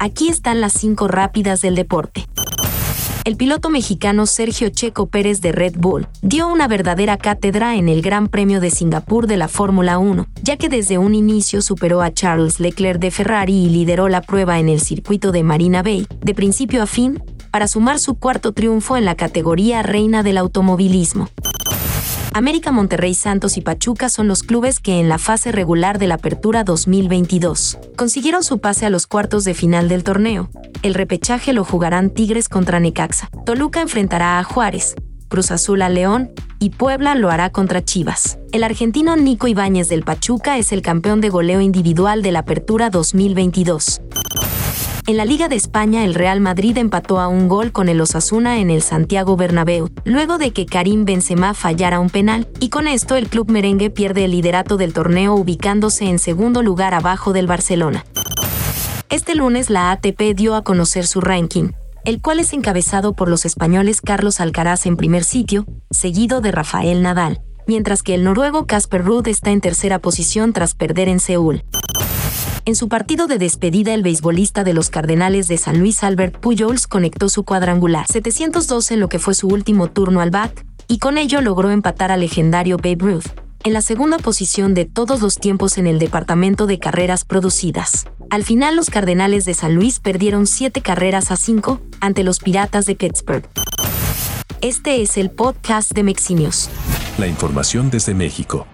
Aquí están las cinco rápidas del deporte. El piloto mexicano Sergio Checo Pérez de Red Bull dio una verdadera cátedra en el Gran Premio de Singapur de la Fórmula 1, ya que desde un inicio superó a Charles Leclerc de Ferrari y lideró la prueba en el circuito de Marina Bay, de principio a fin, para sumar su cuarto triunfo en la categoría reina del automovilismo. América Monterrey Santos y Pachuca son los clubes que en la fase regular de la Apertura 2022 consiguieron su pase a los cuartos de final del torneo. El repechaje lo jugarán Tigres contra Necaxa. Toluca enfrentará a Juárez, Cruz Azul a León y Puebla lo hará contra Chivas. El argentino Nico Ibáñez del Pachuca es el campeón de goleo individual de la Apertura 2022. En la Liga de España, el Real Madrid empató a un gol con el Osasuna en el Santiago Bernabéu, luego de que Karim Benzema fallara un penal, y con esto el club merengue pierde el liderato del torneo ubicándose en segundo lugar abajo del Barcelona. Este lunes la ATP dio a conocer su ranking, el cual es encabezado por los españoles Carlos Alcaraz en primer sitio, seguido de Rafael Nadal, mientras que el noruego Casper Ruud está en tercera posición tras perder en Seúl. En su partido de despedida, el beisbolista de los Cardenales de San Luis Albert Pujols conectó su cuadrangular 712 en lo que fue su último turno al bat, y con ello logró empatar al legendario Babe Ruth, en la segunda posición de todos los tiempos en el departamento de carreras producidas. Al final los Cardenales de San Luis perdieron 7 carreras a 5 ante los Piratas de Pittsburgh. Este es el podcast de Mexinios. La información desde México.